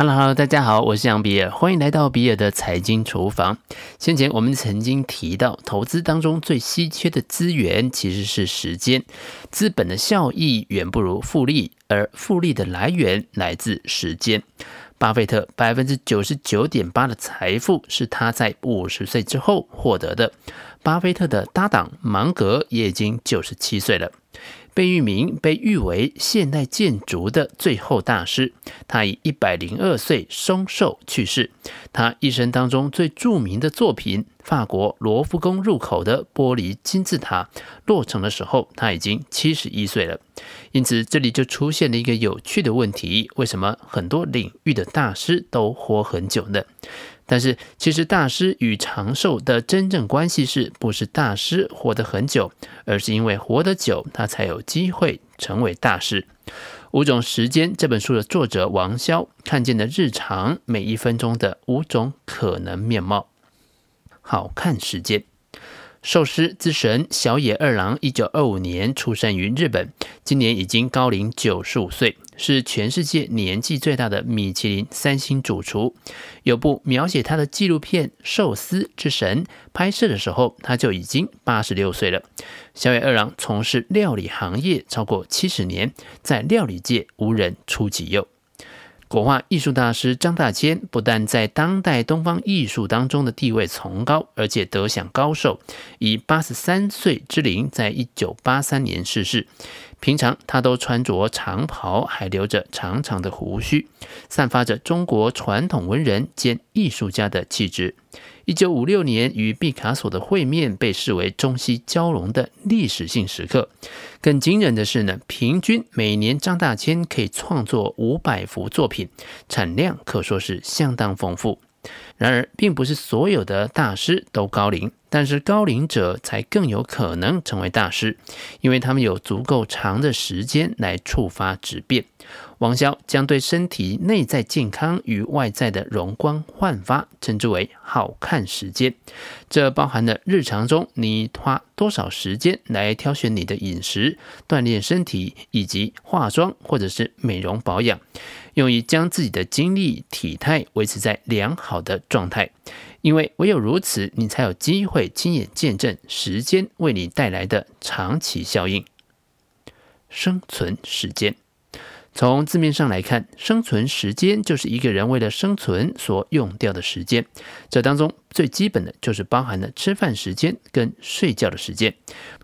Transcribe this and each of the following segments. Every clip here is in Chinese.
Hello，Hello，大家好，我是杨比尔，欢迎来到比尔的财经厨房。先前我们曾经提到，投资当中最稀缺的资源其实是时间，资本的效益远不如复利，而复利的来源来自时间。巴菲特百分之九十九点八的财富是他在五十岁之后获得的。巴菲特的搭档芒格也已经九十七岁了。贝聿铭被誉为现代建筑的最后大师，他以一百零二岁松寿去世。他一生当中最著名的作品——法国罗浮宫入口的玻璃金字塔，落成的时候他已经七十一岁了。因此，这里就出现了一个有趣的问题：为什么很多领域的大师都活很久呢？但是，其实大师与长寿的真正关系是不是大师活得很久，而是因为活得久，他才有机会成为大事。《五种时间》这本书的作者王潇看见的日常每一分钟的五种可能面貌。好看时间。寿司之神小野二郎，一九二五年出生于日本，今年已经高龄九十五岁，是全世界年纪最大的米其林三星主厨。有部描写他的纪录片《寿司之神》，拍摄的时候他就已经八十六岁了。小野二郎从事料理行业超过七十年，在料理界无人出其右。国画艺术大师张大千不但在当代东方艺术当中的地位崇高，而且得享高寿，以八十三岁之龄，在一九八三年逝世。平常他都穿着长袍，还留着长长的胡须，散发着中国传统文人兼艺术家的气质。一九五六年与毕卡索的会面被视为中西交融的历史性时刻。更惊人的是呢，平均每年张大千可以创作五百幅作品，产量可说是相当丰富。然而，并不是所有的大师都高龄，但是高龄者才更有可能成为大师，因为他们有足够长的时间来触发质变。王潇将对身体内在健康与外在的容光焕发称之为“好看时间”。这包含了日常中你花多少时间来挑选你的饮食、锻炼身体，以及化妆或者是美容保养，用于将自己的精力、体态维持在良好的状态。因为唯有如此，你才有机会亲眼见证时间为你带来的长期效应。生存时间。从字面上来看，生存时间就是一个人为了生存所用掉的时间。这当中最基本的就是包含了吃饭时间跟睡觉的时间。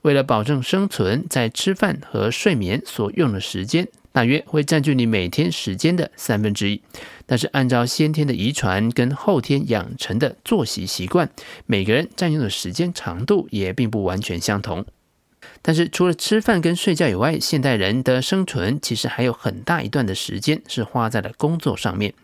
为了保证生存，在吃饭和睡眠所用的时间，大约会占据你每天时间的三分之一。但是按照先天的遗传跟后天养成的作息习惯，每个人占用的时间长度也并不完全相同。但是除了吃饭跟睡觉以外，现代人的生存其实还有很大一段的时间是花在了工作上面。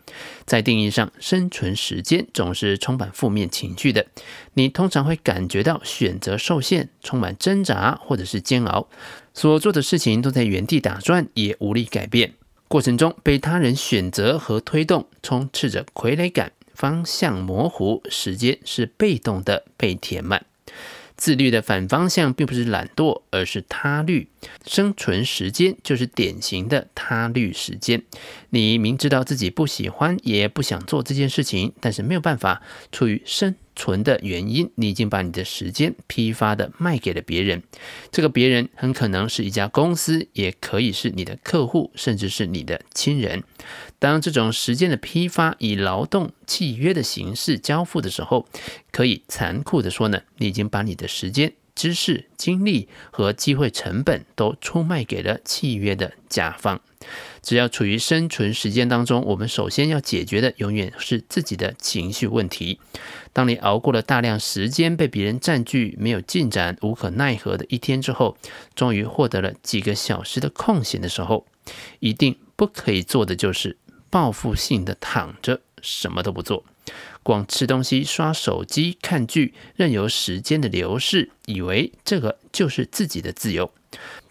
在定义上，生存时间总是充满负面情绪的。你通常会感觉到选择受限，充满挣扎或者是煎熬，所做的事情都在原地打转，也无力改变。过程中被他人选择和推动，充斥着傀儡感，方向模糊，时间是被动的被填满。自律的反方向并不是懒惰，而是他律。生存时间就是典型的他律时间。你明知道自己不喜欢，也不想做这件事情，但是没有办法，出于生存的原因，你已经把你的时间批发的卖给了别人。这个别人很可能是一家公司，也可以是你的客户，甚至是你的亲人。当这种时间的批发以劳动契约的形式交付的时候，可以残酷的说呢，你已经把你的时间、知识、精力和机会成本都出卖给了契约的甲方。只要处于生存时间当中，我们首先要解决的永远是自己的情绪问题。当你熬过了大量时间被别人占据、没有进展、无可奈何的一天之后，终于获得了几个小时的空闲的时候，一定不可以做的就是。报复性的躺着，什么都不做，光吃东西、刷手机、看剧，任由时间的流逝，以为这个就是自己的自由。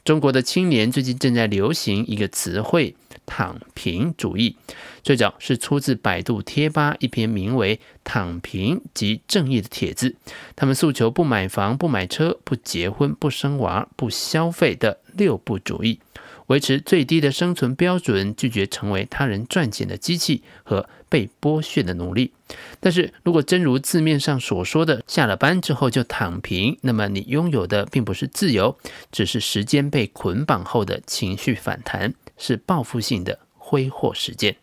中国的青年最近正在流行一个词汇“躺平主义”，最早是出自百度贴吧一篇名为“躺平即正义”的帖子。他们诉求不买房、不买车、不结婚、不生娃、不消费的六不主义。维持最低的生存标准，拒绝成为他人赚钱的机器和被剥削的奴隶。但是如果真如字面上所说的，下了班之后就躺平，那么你拥有的并不是自由，只是时间被捆绑后的情绪反弹，是报复性的挥霍时间、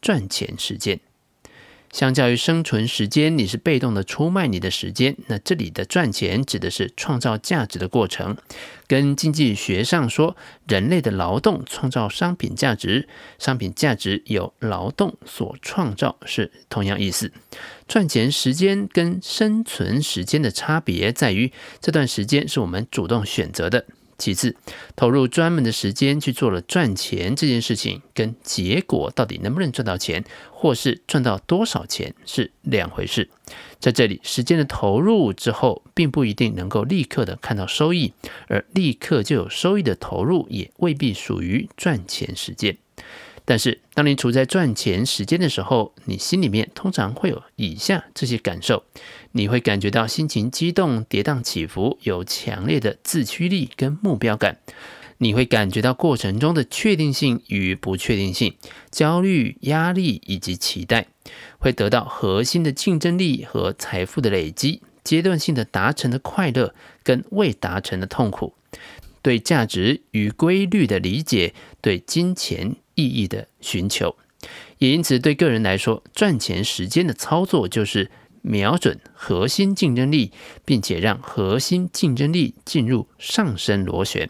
赚钱时间。相较于生存时间，你是被动的出卖你的时间。那这里的赚钱指的是创造价值的过程，跟经济学上说人类的劳动创造商品价值，商品价值由劳动所创造是同样意思。赚钱时间跟生存时间的差别在于，这段时间是我们主动选择的。其次，投入专门的时间去做了赚钱这件事情，跟结果到底能不能赚到钱，或是赚到多少钱是两回事。在这里，时间的投入之后，并不一定能够立刻的看到收益，而立刻就有收益的投入，也未必属于赚钱时间。但是，当你处在赚钱时间的时候，你心里面通常会有以下这些感受：你会感觉到心情激动、跌宕起伏，有强烈的自驱力跟目标感；你会感觉到过程中的确定性与不确定性、焦虑、压力以及期待；会得到核心的竞争力和财富的累积、阶段性的达成的快乐跟未达成的痛苦；对价值与规律的理解；对金钱。意义的寻求，也因此对个人来说，赚钱时间的操作就是瞄准核心竞争力，并且让核心竞争力进入上升螺旋。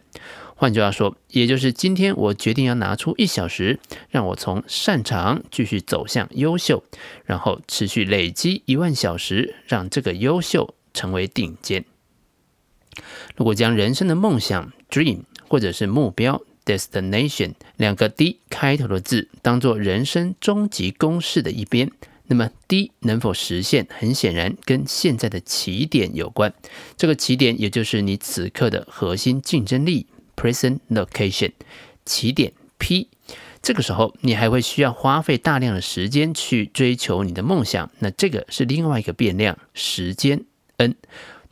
换句话说，也就是今天我决定要拿出一小时，让我从擅长继续走向优秀，然后持续累积一万小时，让这个优秀成为顶尖。如果将人生的梦想 （dream） 或者是目标，destination 两个 D 开头的字当做人生终极公式的一边，那么 D 能否实现，很显然跟现在的起点有关。这个起点也就是你此刻的核心竞争力 present location 起点 P。这个时候你还会需要花费大量的时间去追求你的梦想，那这个是另外一个变量时间 N。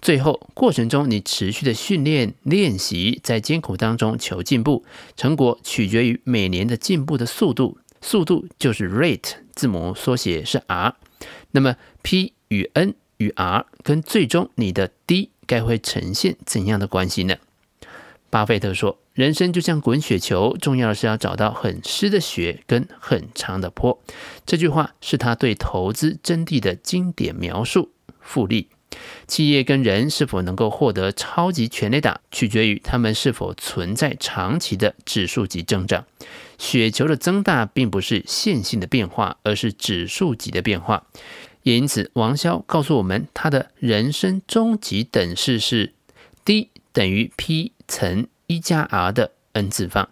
最后，过程中你持续的训练、练习，在艰苦当中求进步，成果取决于每年的进步的速度，速度就是 rate，字母缩写是 r。那么 P 与 N 与 R 跟最终你的 D 该会呈现怎样的关系呢？巴菲特说：“人生就像滚雪球，重要的是要找到很湿的雪跟很长的坡。”这句话是他对投资真谛的经典描述。复利。企业跟人是否能够获得超级全垒打，取决于他们是否存在长期的指数级增长。雪球的增大并不是线性的变化，而是指数级的变化。也因此，王萧告诉我们，他的人生终极等式是 D 等于 P 乘一加 R 的 N 次方。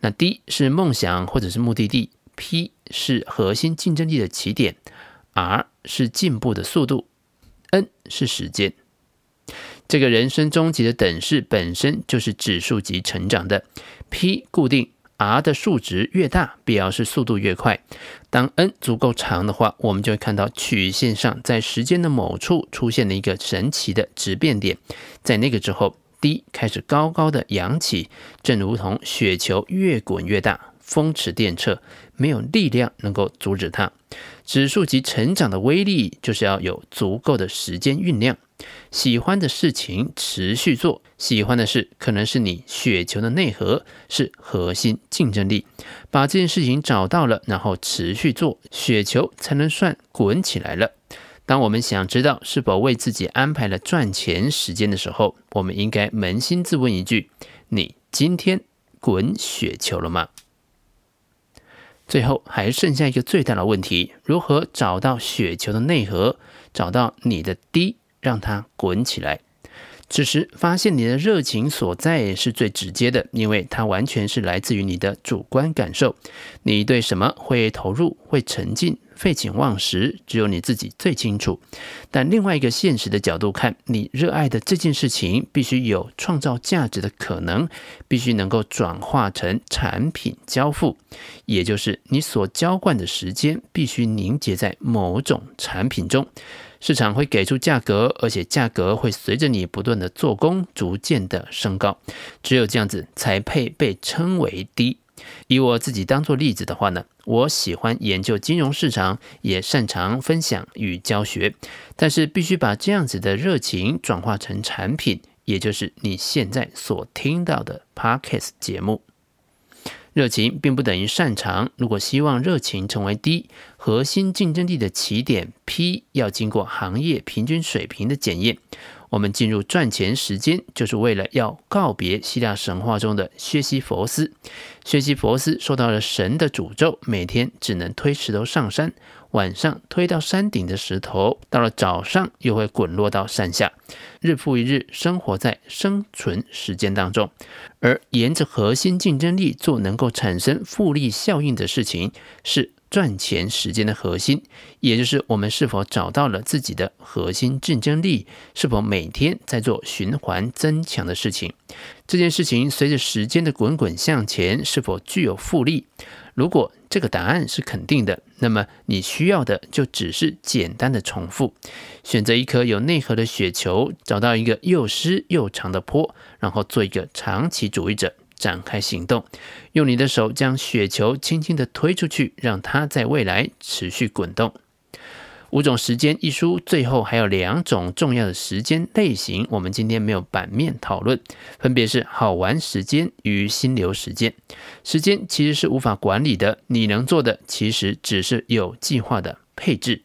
那 D 是梦想或者是目的地，P 是核心竞争力的起点，R 是进步的速度。N 是时间，这个人生终极的等式本身就是指数级成长的。P 固定，R 的数值越大，表示速度越快。当 N 足够长的话，我们就会看到曲线上在时间的某处出现了一个神奇的质变点。在那个之后，D 开始高高的扬起，正如同雪球越滚越大，风驰电掣，没有力量能够阻止它。指数级成长的威力，就是要有足够的时间酝酿。喜欢的事情持续做，喜欢的事可能是你雪球的内核，是核心竞争力。把这件事情找到了，然后持续做，雪球才能算滚起来了。当我们想知道是否为自己安排了赚钱时间的时候，我们应该扪心自问一句：你今天滚雪球了吗？最后还剩下一个最大的问题：如何找到雪球的内核，找到你的滴让它滚起来？此时发现你的热情所在是最直接的，因为它完全是来自于你的主观感受。你对什么会投入、会沉浸、废寝忘食，只有你自己最清楚。但另外一个现实的角度看，你热爱的这件事情必须有创造价值的可能，必须能够转化成产品交付，也就是你所浇灌的时间必须凝结在某种产品中。市场会给出价格，而且价格会随着你不断的做工逐渐的升高。只有这样子才配被称为低。以我自己当做例子的话呢，我喜欢研究金融市场，也擅长分享与教学。但是必须把这样子的热情转化成产品，也就是你现在所听到的 Podcast 节目。热情并不等于擅长。如果希望热情成为 D，核心竞争力的起点 P 要经过行业平均水平的检验。我们进入赚钱时间，就是为了要告别希腊神话中的薛西弗斯。薛西弗斯受到了神的诅咒，每天只能推石头上山。晚上推到山顶的石头，到了早上又会滚落到山下，日复一日生活在生存时间当中。而沿着核心竞争力做能够产生复利效应的事情，是赚钱时间的核心。也就是我们是否找到了自己的核心竞争力，是否每天在做循环增强的事情。这件事情随着时间的滚滚向前，是否具有复利？如果这个答案是肯定的，那么你需要的就只是简单的重复，选择一颗有内核的雪球，找到一个又湿又长的坡，然后做一个长期主义者，展开行动，用你的手将雪球轻轻地推出去，让它在未来持续滚动。五种时间一书最后还有两种重要的时间类型，我们今天没有版面讨论，分别是好玩时间与心流时间。时间其实是无法管理的，你能做的其实只是有计划的配置。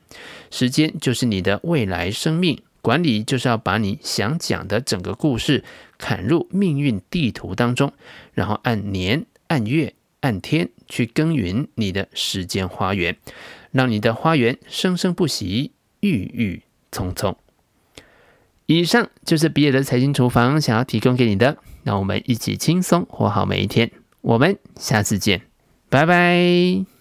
时间就是你的未来生命，管理就是要把你想讲的整个故事砍入命运地图当中，然后按年、按月、按天去耕耘你的时间花园。让你的花园生生不息，郁郁葱葱。以上就是比尔的财经厨房想要提供给你的，让我们一起轻松活好每一天。我们下次见，拜拜。